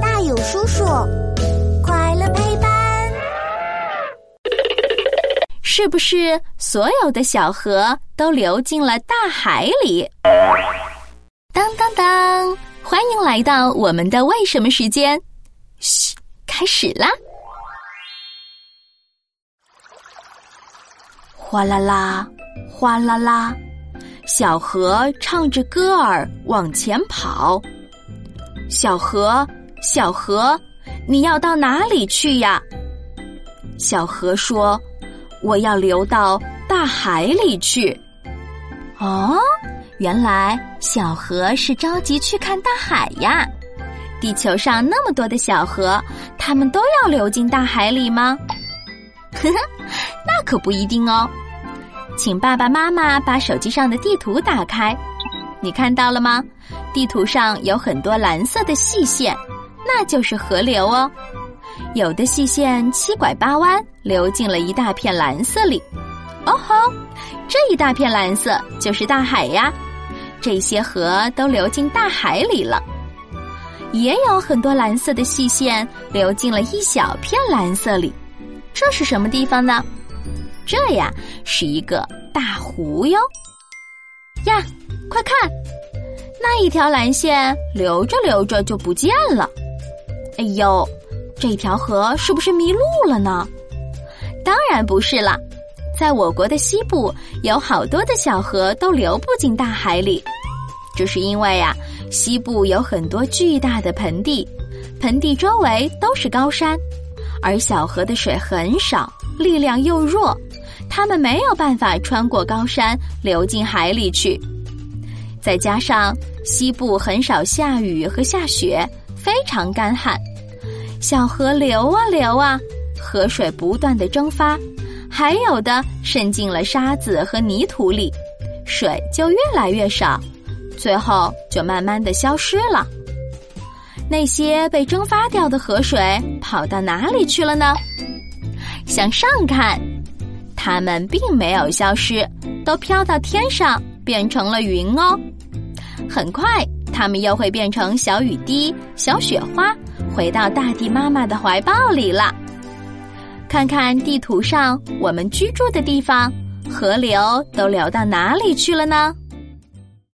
大有叔叔，快乐陪伴。是不是所有的小河都流进了大海里？当当当！欢迎来到我们的为什么时间。嘘，开始啦！哗啦啦，哗啦啦，小河唱着歌儿往前跑。小河，小河，你要到哪里去呀？小河说：“我要流到大海里去。”哦，原来小河是着急去看大海呀！地球上那么多的小河，它们都要流进大海里吗？呵呵，那可不一定哦。请爸爸妈妈把手机上的地图打开，你看到了吗？地图上有很多蓝色的细线，那就是河流哦。有的细线七拐八弯，流进了一大片蓝色里。哦吼，这一大片蓝色就是大海呀！这些河都流进大海里了。也有很多蓝色的细线流进了一小片蓝色里，这是什么地方呢？这呀是一个大湖哟。呀，快看！那一条蓝线流着流着就不见了，哎呦，这条河是不是迷路了呢？当然不是啦，在我国的西部有好多的小河都流不进大海里，这是因为呀，西部有很多巨大的盆地，盆地周围都是高山，而小河的水很少，力量又弱，它们没有办法穿过高山流进海里去。再加上西部很少下雨和下雪，非常干旱，小河流啊流啊，河水不断的蒸发，还有的渗进了沙子和泥土里，水就越来越少，最后就慢慢的消失了。那些被蒸发掉的河水跑到哪里去了呢？向上看，它们并没有消失，都飘到天上，变成了云哦。很快，它们又会变成小雨滴、小雪花，回到大地妈妈的怀抱里了。看看地图上我们居住的地方，河流都流到哪里去了呢？